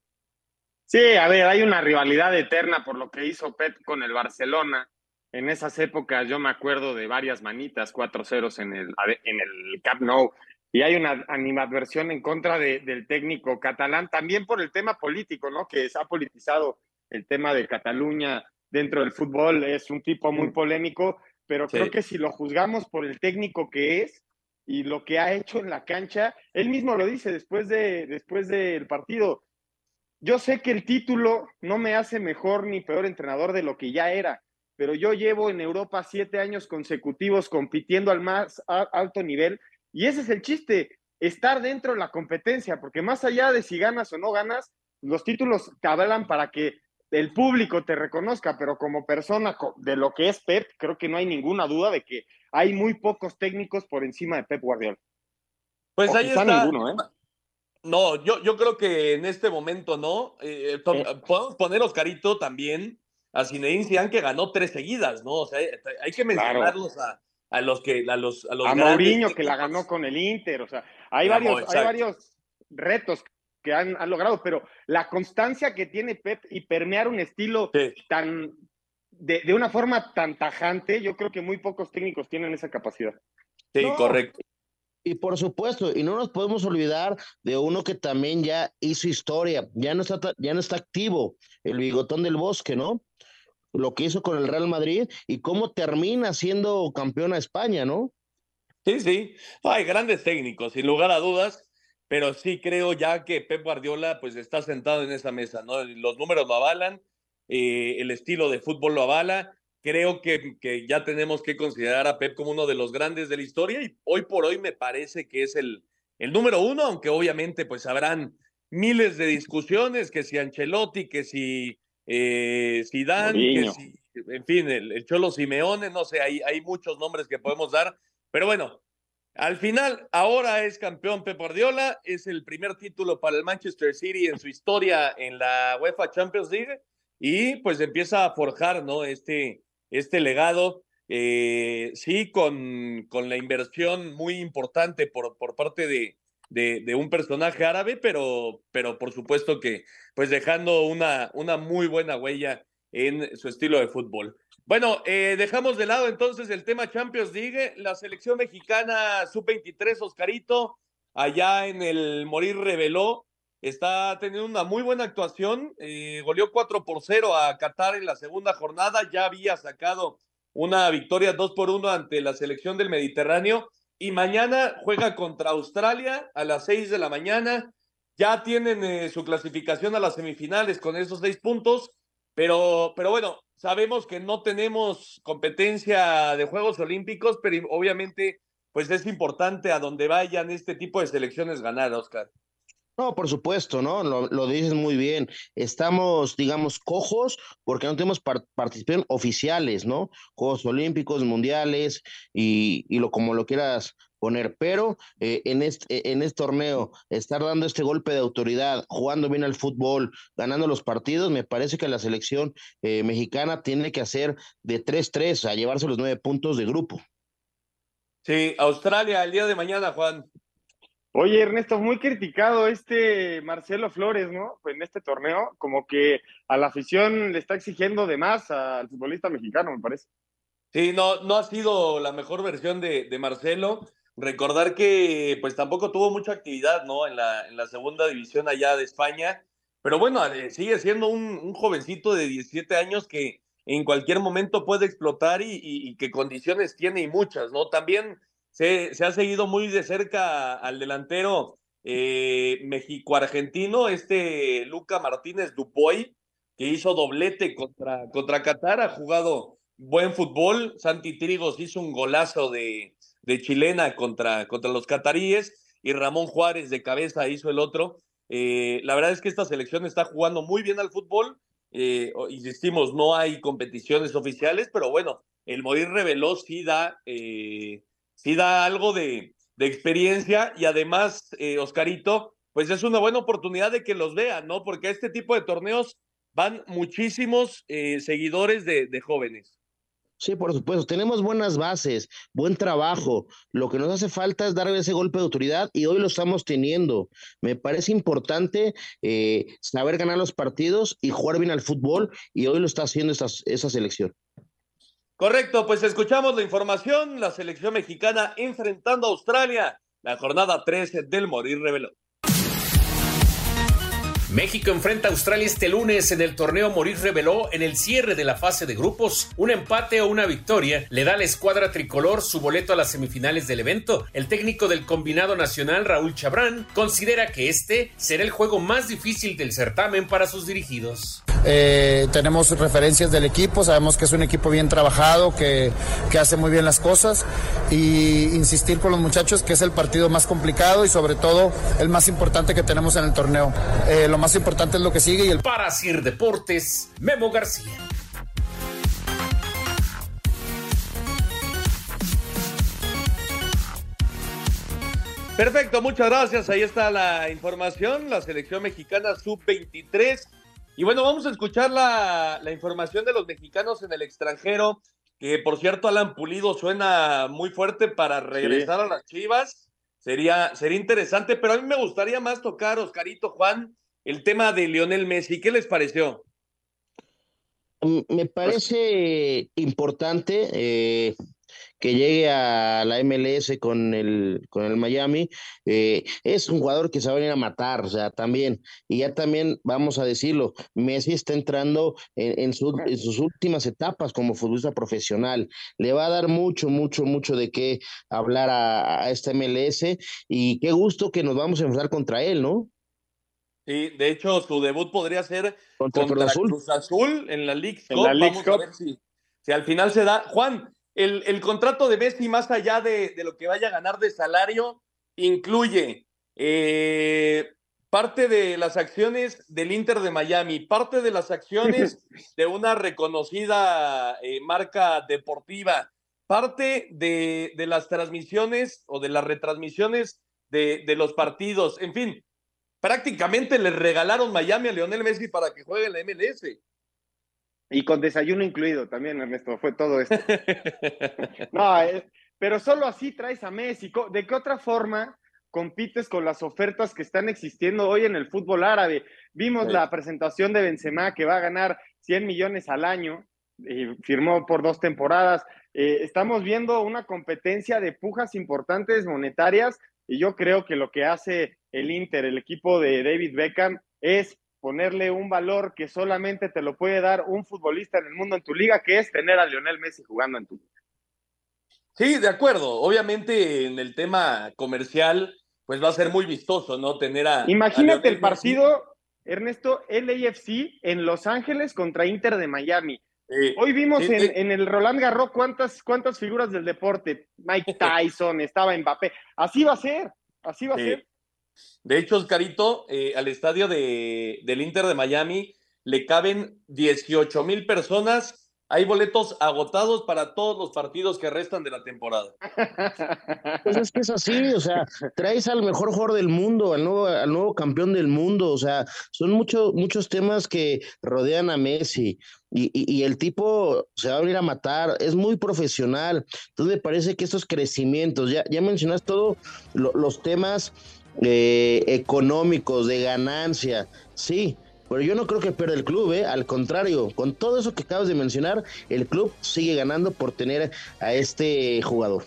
Sí, a ver, hay una rivalidad eterna por lo que hizo Pep con el Barcelona. En esas épocas yo me acuerdo de varias manitas, cuatro ceros en el, en el Camp Nou, y hay una animadversión en contra del técnico catalán, también por el tema político, ¿no? Que se ha politizado el tema de Cataluña dentro del fútbol, es un tipo muy polémico, pero creo que si lo juzgamos por el técnico que es y lo que ha hecho en la cancha, él mismo lo dice después, de, después del partido. Yo sé que el título no me hace mejor ni peor entrenador de lo que ya era, pero yo llevo en Europa siete años consecutivos compitiendo al más alto nivel y ese es el chiste, estar dentro de la competencia, porque más allá de si ganas o no ganas, los títulos te hablan para que el público te reconozca, pero como persona de lo que es Pep, creo que no hay ninguna duda de que hay muy pocos técnicos por encima de Pep Guardiola. Pues ahí está. Ninguno, ¿eh? No, yo, yo creo que en este momento no. Eh, podemos poner Oscarito también a Zinedine Zidane que ganó tres seguidas, ¿no? O sea, hay que mencionarlos a, a, los que a los a, los a Mourinho que la ganó con el Inter, o sea, hay varios hay varios retos que han, logrado, pero la constancia que tiene Pep y permear un estilo tan de, de, una forma tan tajante, yo creo que muy pocos técnicos tienen esa capacidad. Sí, correcto. Y por supuesto, y no nos podemos olvidar de uno que también ya hizo historia, ya no está, ya no está activo, el bigotón del bosque, ¿no? Lo que hizo con el Real Madrid y cómo termina siendo campeón a España, ¿no? Sí, sí. Hay grandes técnicos, sin lugar a dudas pero sí creo ya que Pep Guardiola pues está sentado en esa mesa, ¿no? Los números lo avalan, eh, el estilo de fútbol lo avala, creo que, que, ya tenemos que considerar a Pep como uno de los grandes de la historia y hoy por hoy me parece que es el, el número uno, aunque obviamente pues habrán miles de discusiones, que si Ancelotti, que si eh, Zidane, que si, en fin, el, el, Cholo Simeone, no sé, hay, hay muchos nombres que podemos dar, pero bueno, al final, ahora es campeón Pep Guardiola, es el primer título para el Manchester City en su historia en la UEFA Champions League y pues empieza a forjar, ¿no? Este, este legado, eh, sí, con, con la inversión muy importante por, por parte de, de, un personaje árabe, pero, pero por supuesto que pues dejando una, una muy buena huella en su estilo de fútbol. Bueno, eh, dejamos de lado entonces el tema Champions League. La selección mexicana sub-23, Oscarito, allá en el Morir reveló, está teniendo una muy buena actuación. Eh, goleó 4 por 0 a Qatar en la segunda jornada. Ya había sacado una victoria 2 por 1 ante la selección del Mediterráneo. Y mañana juega contra Australia a las 6 de la mañana. Ya tienen eh, su clasificación a las semifinales con esos seis puntos. Pero, pero bueno, sabemos que no tenemos competencia de Juegos Olímpicos, pero obviamente pues es importante a donde vayan este tipo de selecciones ganar, Oscar. No, por supuesto, ¿no? Lo, lo dices muy bien. Estamos, digamos, cojos porque no tenemos participación oficiales, ¿no? Juegos Olímpicos, Mundiales y, lo como lo quieras poner. Pero eh, en, este, en este torneo, estar dando este golpe de autoridad, jugando bien al fútbol, ganando los partidos, me parece que la selección eh, mexicana tiene que hacer de 3-3 a llevarse los nueve puntos de grupo. Sí, Australia el día de mañana, Juan. Oye, Ernesto, muy criticado este Marcelo Flores, ¿no? En este torneo, como que a la afición le está exigiendo de más al futbolista mexicano, me parece. Sí, no, no ha sido la mejor versión de, Marcelo. Recordar que pues tampoco tuvo mucha actividad, ¿no? En la, en la segunda división allá de España. Pero bueno, eh, sigue siendo un, jovencito de 17 años que en cualquier momento puede explotar y, y, y, qué condiciones tiene y muchas, ¿no? También se, ha seguido muy de cerca al delantero eh, México-Argentino, este Luca Martínez Dupoy, que hizo doblete contra, contra Qatar, ha jugado buen fútbol. Santi Trigos hizo un golazo de, de chilena contra, contra los cataríes y Ramón Juárez de cabeza hizo el otro. Eh, la verdad es que esta selección está jugando muy bien al fútbol. Eh, insistimos, no hay competiciones oficiales, pero bueno, el Morir reveló sí da eh, sí da algo de, experiencia y además, eh, Oscarito, pues es una buena oportunidad de que los vean, ¿no? Porque a este tipo de torneos van muchísimos eh, seguidores de, jóvenes. Sí, por supuesto. Tenemos buenas bases, buen trabajo. Lo que nos hace falta es dar ese golpe de autoridad y hoy lo estamos teniendo. Me parece importante eh, saber ganar los partidos y jugar bien al fútbol y hoy lo está haciendo esa selección. Correcto, pues escuchamos la información. La selección mexicana enfrentando a Australia. La jornada 13 del Morir reveló. México enfrenta a Australia este lunes en el torneo Morir reveló en el cierre de la fase de grupos. Un empate o una victoria le da a la escuadra tricolor su boleto a las semifinales del evento. El técnico del combinado nacional, Raúl Chabrán, considera que este será el juego más difícil del certamen para sus dirigidos. Eh, tenemos referencias del equipo, sabemos que es un equipo bien trabajado, que, que hace muy bien las cosas y insistir con los muchachos que es el partido más complicado y sobre todo el más importante que tenemos en el torneo. Eh, más importante es lo que sigue. Y el... Para Sir Deportes, Memo García. Perfecto, muchas gracias. Ahí está la información. La selección mexicana sub-23. Y bueno, vamos a escuchar la, la, información de los mexicanos en el extranjero. Que por cierto, Alan Pulido suena muy fuerte para regresar sí. a las Chivas. Sería, sería interesante, pero a mí me gustaría más tocar, Oscarito Juan, el tema de Lionel Messi. ¿Qué les pareció? Me parece importante eh, que llegue a la MLS con el, con el Miami. Eh, es un jugador que se va a venir a matar, o sea, también. Y ya también, vamos a decirlo, Messi está entrando en sus últimas etapas como futbolista profesional. Le va a dar mucho, mucho, mucho de qué hablar a, a esta MLS. Y qué gusto que nos vamos a enfrentar contra él, ¿no? Sí, de hecho, su debut podría ser contra, contra Cruz, Azul. Cruz, Azul. en la League Cup. La League Vamos Cup. a ver si, si, al final se da. Juan, el, el contrato de Messi, más allá de, de, lo que vaya a ganar de salario, incluye eh, parte de las acciones del Inter de Miami, parte de las acciones (laughs) de una reconocida eh, marca deportiva, parte de, de, las transmisiones o de las retransmisiones de, de los partidos, en fin prácticamente le regalaron Miami a Lionel Messi para que juegue en la MLS. Y con desayuno incluido también, Ernesto, fue todo esto. (laughs) no, es, pero solo así traes a Messi. ¿De qué otra forma compites con las ofertas que están existiendo hoy en el fútbol árabe? Vimos sí. la presentación de Benzema que va a ganar 100 millones al año y firmó por dos temporadas. Eh, estamos viendo una competencia de pujas importantes monetarias y yo creo que lo que hace el Inter, el equipo de David Beckham, es ponerle un valor que solamente te lo puede dar un futbolista en el mundo en tu liga, que es tener a Lionel Messi jugando en tu liga. Sí, de acuerdo. Obviamente en el tema comercial, pues va a ser muy vistoso, ¿no? Tener a. Imagínate a el partido. Ernesto, LAFC en Los Ángeles contra Inter de Miami. Hoy vimos en, el Roland Garros cuántas, cuántas figuras del deporte. Mike (laughs) Tyson, estaba Mbappé. Así va a ser, así va a ser. De hecho, Oscarito, eh, al estadio de, del Inter de Miami le caben 18 mil personas hay boletos agotados para todos los partidos que restan de la temporada. (laughs) Pues es que es así, o sea, traes al mejor jugador del mundo, al nuevo, al nuevo campeón del mundo, o sea, son muchos muchos temas que rodean a Messi y, y, el tipo se va a venir a matar, es muy profesional, entonces me parece que estos crecimientos, ya, ya mencionas todos los temas eh, económicos, de ganancia, sí, pero yo no creo que pierda el club, ¿eh? al contrario, con todo eso que acabas de mencionar, el club sigue ganando por tener a este jugador.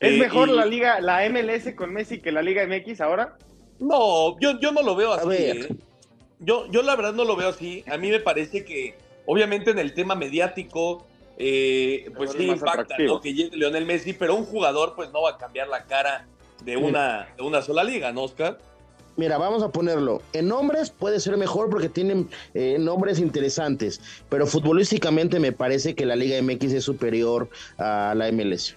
¿Es eh, mejor la liga, la MLS con Messi que la Liga MX ahora? No, yo, yo no lo veo así. ¿eh? Yo, yo la verdad no lo veo así. A mí me parece que, obviamente, en el tema mediático, eh, pues sí impacta que llegue Lionel Messi, pero un jugador pues no va a cambiar la cara de una, de una sola liga, ¿no, Oscar? Mira, vamos a ponerlo. En nombres puede ser mejor porque tienen eh, nombres interesantes, pero futbolísticamente me parece que la Liga MX es superior a la MLS.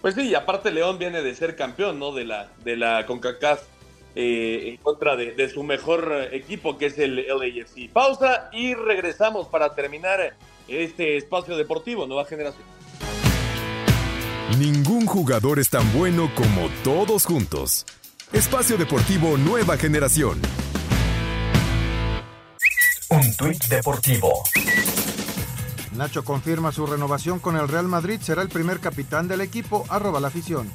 Pues sí, y aparte León viene de ser campeón, ¿no? De la, de la CONCACAF eh, en contra de, su mejor equipo, que es el LAFC. Pausa y regresamos para terminar este espacio deportivo, Nueva Generación. Ningún jugador es tan bueno como todos juntos. Espacio Deportivo Nueva Generación. Un tuit deportivo. Nacho confirma su renovación con el Real Madrid. Será el primer capitán del equipo. Arroba la afición.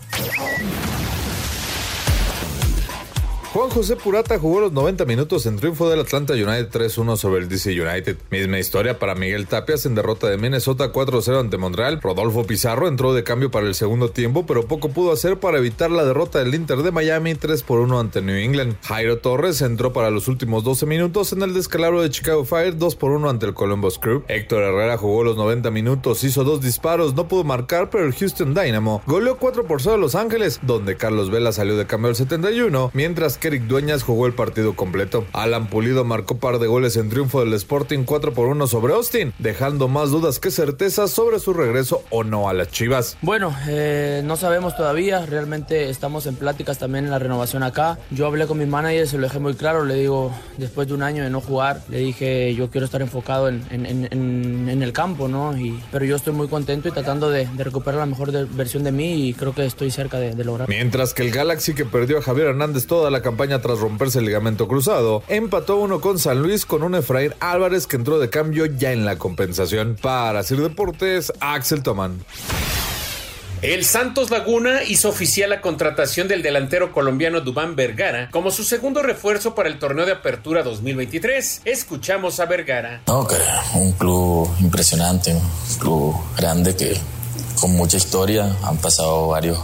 Juan José Purata jugó los 90 minutos en triunfo del Atlanta United 3-1 sobre el DC United. Misma historia para Miguel Tapias en derrota de Minnesota 4-0 ante Montreal. Rodolfo Pizarro entró de cambio para el segundo tiempo, pero poco pudo hacer para evitar la derrota del Inter de Miami 3 1 ante New England. Jairo Torres entró para los últimos 12 minutos en el descalabro de Chicago Fire 2 1 ante el Columbus Crew. Héctor Herrera jugó los 90 minutos, hizo dos disparos, no pudo marcar, pero el Houston Dynamo goleó 4 por 0 a Los Ángeles, donde Carlos Vela salió de cambio al 71, mientras que Eric Dueñas jugó el partido completo. Alan Pulido marcó par de goles en triunfo del Sporting 4 por 1 sobre Austin, dejando más dudas que certezas sobre su regreso o no a las Chivas. Bueno, eh, no sabemos todavía, realmente estamos en pláticas también en la renovación acá. Yo hablé con mi manager, se lo dejé muy claro, le digo, después de un año de no jugar, le dije, yo quiero estar enfocado en, en, el campo, ¿no? Y, pero yo estoy muy contento y tratando de, recuperar la mejor versión de mí y creo que estoy cerca de, de lograr. Mientras que el Galaxy que perdió a Javier Hernández toda la campaña tras romperse el ligamento cruzado, empató uno con San Luis con un Efraín Álvarez que entró de cambio ya en la compensación. Para Sir Deportes, Axel Toman. El Santos Laguna hizo oficial la contratación del delantero colombiano Dubán Vergara como su segundo refuerzo para el torneo de apertura 2023. Escuchamos a Vergara. No, que un club impresionante, un club grande que con mucha historia, han pasado varios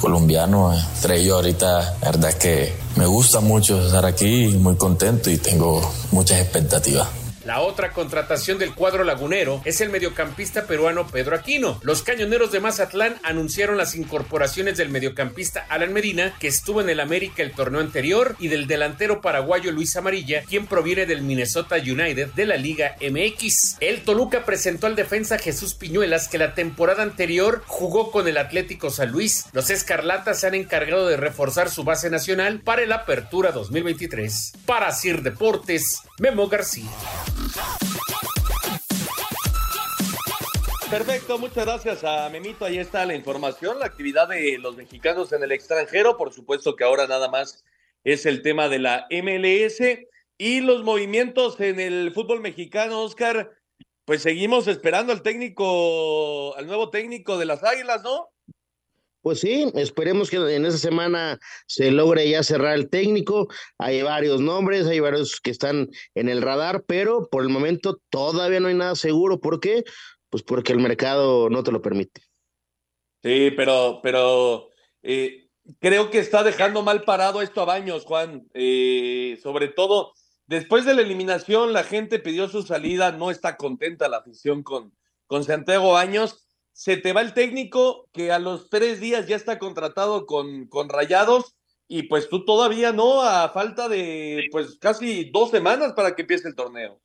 colombianos, entre ellos ahorita, la verdad que me gusta mucho estar aquí, muy contento y tengo muchas expectativas. La otra contratación del cuadro lagunero es el mediocampista peruano Pedro Aquino. Los cañoneros de Mazatlán anunciaron las incorporaciones del mediocampista Alan Medina, que estuvo en el América el torneo anterior, y del delantero paraguayo Luis Amarilla, quien proviene del Minnesota United de la Liga MX. El Toluca presentó al defensa Jesús Piñuelas, que la temporada anterior jugó con el Atlético San Luis. Los Escarlatas se han encargado de reforzar su base nacional para el Apertura 2023. Para Sir Deportes, Memo García. Perfecto, muchas gracias a Memito. Ahí está la información, la actividad de los mexicanos en el extranjero. Por supuesto que ahora nada más es el tema de la MLS y los movimientos en el fútbol mexicano, Oscar. Pues seguimos esperando al técnico, al nuevo técnico de las Águilas, ¿no? Pues sí, esperemos que en esa semana se logre ya cerrar el técnico. Hay varios nombres, hay varios que están en el radar, pero por el momento todavía no hay nada seguro. ¿Por qué? Pues porque el mercado no te lo permite. Sí, pero, pero eh, creo que está dejando mal parado esto a Baños, Juan. Eh, sobre todo, después de la eliminación, la gente pidió su salida, no está contenta la afición con, con Santiago Baños se te va el técnico que a los tres días ya está contratado con, con Rayados y pues tú todavía no, a falta de pues casi dos semanas para que empiece el torneo.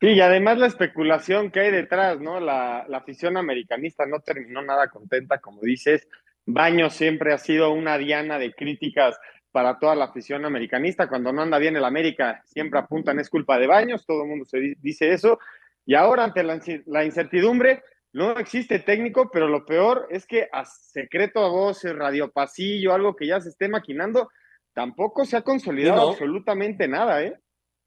Sí, y además la especulación que hay detrás, ¿no? La, la afición americanista no terminó nada contenta, como dices. Baños siempre ha sido una diana de críticas para toda la afición americanista. Cuando no anda bien el América, siempre apuntan es culpa de Baños, todo el mundo se dice eso. Y ahora, ante la, la incertidumbre, no existe técnico, pero lo peor es que a secreto a voces, radio pasillo, algo que ya se esté maquinando, tampoco se ha consolidado absolutamente nada, ¿eh?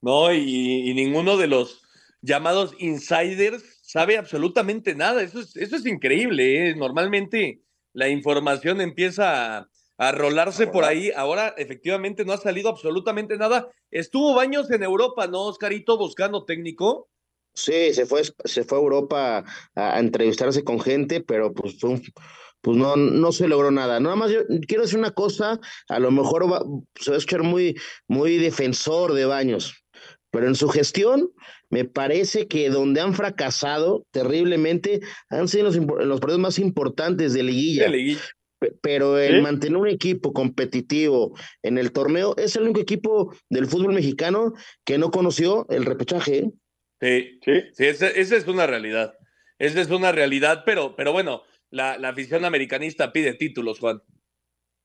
No, y, y ninguno de los llamados insiders sabe absolutamente nada. Eso es, eso es increíble. ¿eh? Normalmente la información empieza a, rolarse por ahí. Ahora efectivamente no ha salido absolutamente nada. Estuvo Baños en Europa, ¿no, Oscarito, buscando técnico? Sí, se fue, se fue a Europa a, entrevistarse con gente, pero pues pues no, no se logró nada. Nada más yo quiero decir una cosa, a lo mejor se va a escuchar muy, muy defensor de Baños, pero en su gestión me parece que donde han fracasado terriblemente han sido los, los partidos más importantes de liguilla. Pero el mantener un equipo competitivo en el torneo es el único equipo del fútbol mexicano que no conoció el repechaje. ¿eh? Sí, sí, sí esa, es una realidad. Esa es una realidad, pero, pero bueno, la, la afición americanista pide títulos, Juan.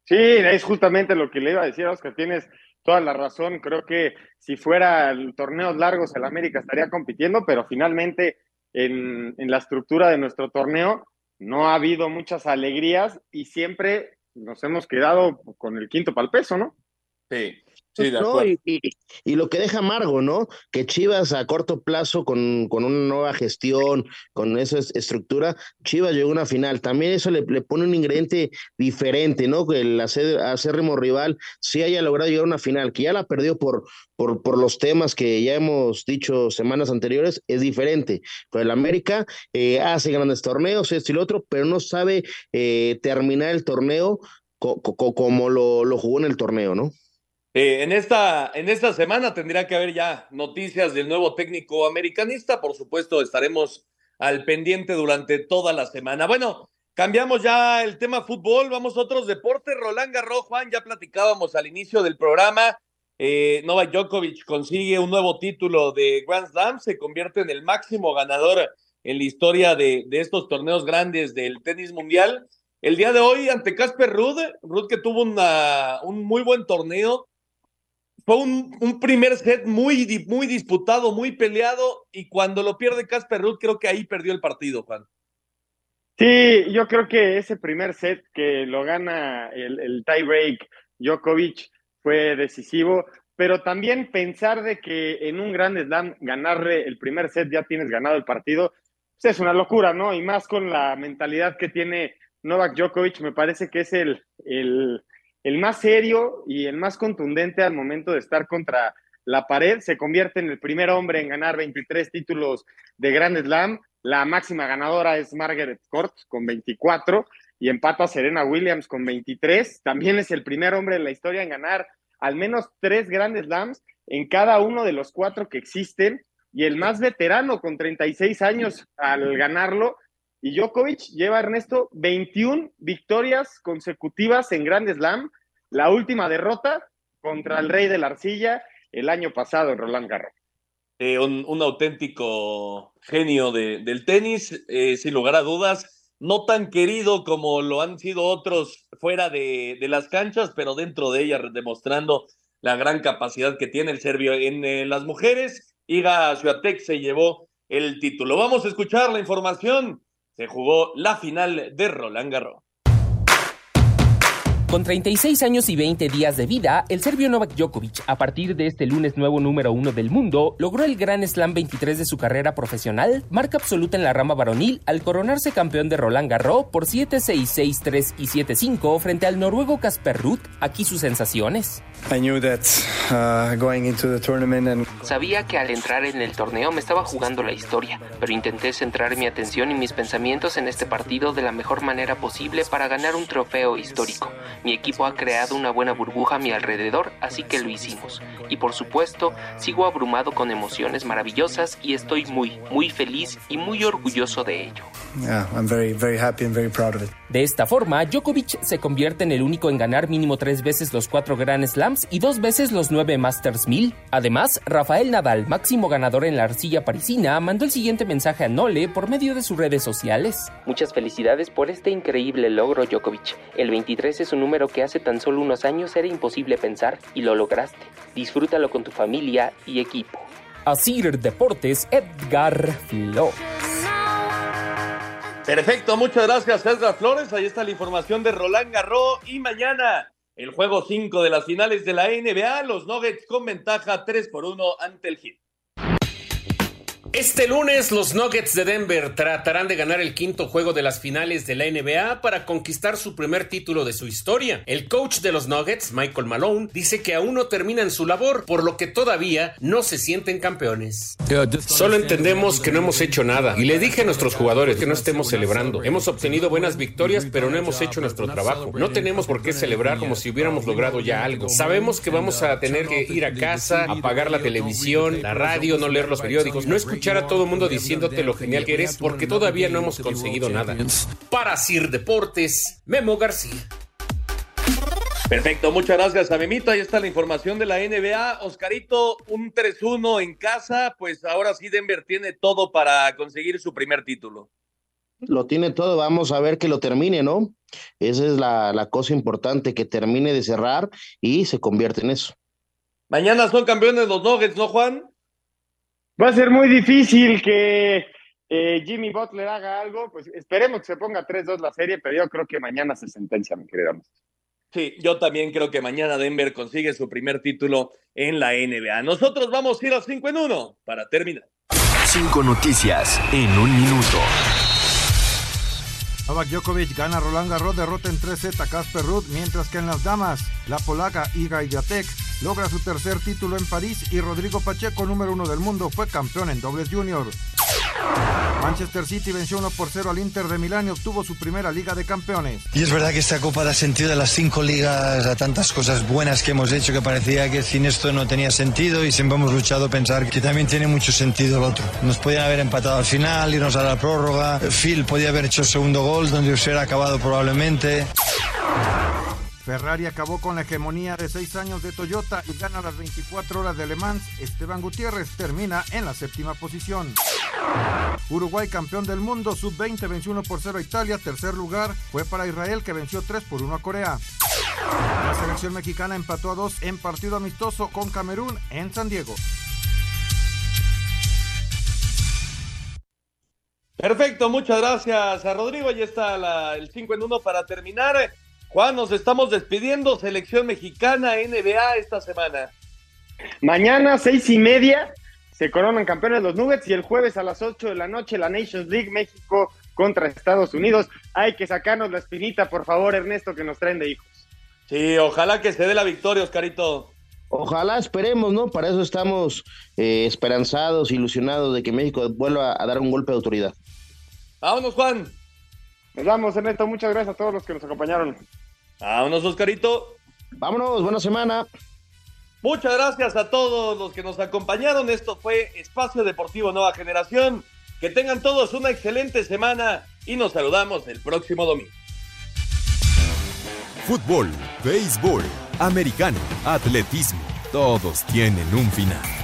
Sí, es justamente lo que le iba a decir, Oscar. Tienes toda la razón. Creo que si fuera torneos largos, el América estaría compitiendo, pero finalmente en, en la estructura de nuestro torneo no ha habido muchas alegrías y siempre nos hemos quedado con el quinto para el peso, ¿no? Sí. Sí, y, lo que deja amargo, ¿no? Que Chivas a corto plazo, con, con una nueva gestión, con esa estructura, Chivas llegó a una final. También eso le, pone un ingrediente diferente, ¿no? Que el acérrimo rival sí haya logrado llegar a una final, que ya la perdió por, por, por los temas que ya hemos dicho semanas anteriores, es diferente. Pero el América eh, hace grandes torneos, esto y lo otro, pero no sabe eh, terminar el torneo como lo, lo jugó en el torneo, ¿no? Eh, en, esta, en esta semana tendría que haber ya noticias del nuevo técnico americanista. Por supuesto, estaremos al pendiente durante toda la semana. Bueno, cambiamos ya el tema fútbol, vamos a otros deportes. Roland Garros, Juan, ya platicábamos al inicio del programa. Eh, Novak Djokovic consigue un nuevo título de Grand Slam, se convierte en el máximo ganador en la historia de, de estos torneos grandes del tenis mundial. El día de hoy ante Casper Ruud, Ruud que tuvo una, un muy buen torneo, fue un, primer set muy, muy disputado, muy peleado, y cuando lo pierde Casper Ruud, creo que ahí perdió el partido, Juan. Sí, yo creo que ese primer set que lo gana el, el tiebreak Djokovic fue decisivo, pero también pensar de que en un gran slam ganarle el primer set ya tienes ganado el partido, pues es una locura, ¿no? Y más con la mentalidad que tiene Novak Djokovic, me parece que es el, el el más serio y el más contundente al momento de estar contra la pared, se convierte en el primer hombre en ganar 23 títulos de Grand Slam. La máxima ganadora es Margaret Court con 24 y empata Serena Williams con 23. También es el primer hombre en la historia en ganar al menos tres Grand Slams en cada uno de los cuatro que existen y el más veterano con 36 años al ganarlo. Y Djokovic lleva, Ernesto, 21 victorias consecutivas en Grand Slam. La última derrota contra el rey de la arcilla el año pasado en Roland Garros. Eh, un, auténtico genio del tenis, eh, sin lugar a dudas, no tan querido como lo han sido otros fuera de, las canchas, pero dentro de ellas demostrando la gran capacidad que tiene el serbio en eh, las mujeres. Iga Swiatek se llevó el título. Vamos a escuchar la información se jugó la final de Roland Garros. Con 36 años y 20 días de vida, el serbio Novak Djokovic, a partir de este lunes nuevo número uno del mundo, logró el Gran Slam 23 de su carrera profesional, marca absoluta en la rama varonil, al coronarse campeón de Roland Garros por 7-6, 6-3 y 7-5 frente al noruego Casper Ruud. Aquí sus sensaciones. Uh, Sabía que al entrar en el torneo me estaba jugando la historia, pero intenté centrar mi atención y mis pensamientos en este partido de la mejor manera posible para ganar un trofeo histórico. Mi equipo ha creado una buena burbuja a mi alrededor, así que lo hicimos. Y por supuesto, sigo abrumado con emociones maravillosas y estoy muy, muy feliz y muy orgulloso de ello. De esta forma, Djokovic se convierte en el único en ganar mínimo tres veces los cuatro Grand Slams y dos veces los nueve Masters 1000. Además, Rafael Nadal, máximo ganador en la arcilla parisina, mandó el siguiente mensaje a Nole por medio de sus redes sociales. Muchas felicidades por este increíble logro, Djokovic. El 23 es un número que hace tan solo unos años era imposible pensar y lo lograste. Disfrútalo con tu familia y equipo. Asir Deportes, Edgar Flores. Perfecto, muchas gracias Edgar Flores. Ahí está la información de Roland Garros y mañana el juego 5 de las finales de la NBA, los Nuggets con ventaja 3 por 1 ante el Heat. Este lunes los Nuggets de Denver tratarán de ganar el quinto juego de las finales de la NBA para conquistar su primer título de su historia. El coach de los Nuggets, Michael Malone, dice que aún no terminan su labor, por lo que todavía no se sienten campeones. Solo entendemos que no hemos hecho nada y le dije a nuestros jugadores que no estemos celebrando. Hemos obtenido buenas victorias, pero no hemos hecho nuestro trabajo. No tenemos por qué celebrar como si hubiéramos logrado ya algo. Sabemos que vamos a tener que ir a casa, apagar la televisión, la radio, no leer los periódicos, no escuchar a todo el mundo diciéndote lo genial que eres porque todavía no hemos conseguido nada. Para Sir Deportes, Memo García. Perfecto, muchas gracias a Memito. Ahí está la información de la NBA. Oscarito, un 3-1 en casa, pues ahora sí Denver tiene todo para conseguir su primer título. Lo tiene todo, vamos a ver que lo termine, ¿no? Esa es la, la cosa importante, que termine de cerrar y se convierte en eso. Mañana son campeones los Nuggets, ¿no, Juan? Va a ser muy difícil que eh, Jimmy Butler haga algo. Pues esperemos que se ponga 3-2 la serie, pero yo creo que mañana se sentencia, mi querido Sí, yo también creo que mañana Denver consigue su primer título en la NBA. Nosotros vamos a ir a 5 en 1 para terminar. Cinco noticias en un minuto. Novak Djokovic gana Roland Garros, derrota en 3 set a Casper Ruud, mientras que en las damas, la polaca Iga Swiatek logra su tercer título en París y Rodrigo Pacheco, número uno del mundo, fue campeón en dobles junior. Manchester City venció 1 por 0 al Inter de Milán y obtuvo su primera Liga de Campeones. Y es verdad que esta Copa da sentido a las cinco ligas, a tantas cosas buenas que hemos hecho que parecía que sin esto no tenía sentido y siempre hemos luchado a pensar que también tiene mucho sentido el otro. Nos podían haber empatado al final, irnos a la prórroga. Phil podía haber hecho el segundo gol donde hubiera acabado probablemente. Ferrari acabó con la hegemonía de seis años de Toyota y gana las 24 horas de Le. Esteban Gutiérrez termina en la séptima posición. Uruguay campeón del mundo, sub-20 venció 1 por 0 a Italia. Tercer lugar fue para Israel que venció 3 por 1 a Corea. La selección mexicana empató a 2 en partido amistoso con Camerún en San Diego. Perfecto, muchas gracias a Rodrigo. Ahí está la- el 5 en 1 para terminar. Juan, nos estamos despidiendo. Selección mexicana NBA esta semana. Mañana, seis y media, se coronan campeones los Nuggets y el jueves a las 8 de la noche la Nations League México contra Estados Unidos. Hay que sacarnos la espinita, por favor, Ernesto, que nos traen de hijos. Sí, ojalá que se dé la victoria, Oscarito. Ojalá esperemos, ¿no? Para eso estamos eh, esperanzados, ilusionados de que México vuelva a dar un golpe de autoridad. Vámonos, Juan. Nos vamos, Ernesto. Muchas gracias a todos los que nos acompañaron. Vámonos, Oscarito. Vámonos, buena semana. Muchas gracias a todos los que nos acompañaron. Esto fue Espacio Deportivo Nueva Generación. Que tengan todos una excelente semana y nos saludamos el próximo domingo. Fútbol, béisbol, americano, atletismo, todos tienen un final.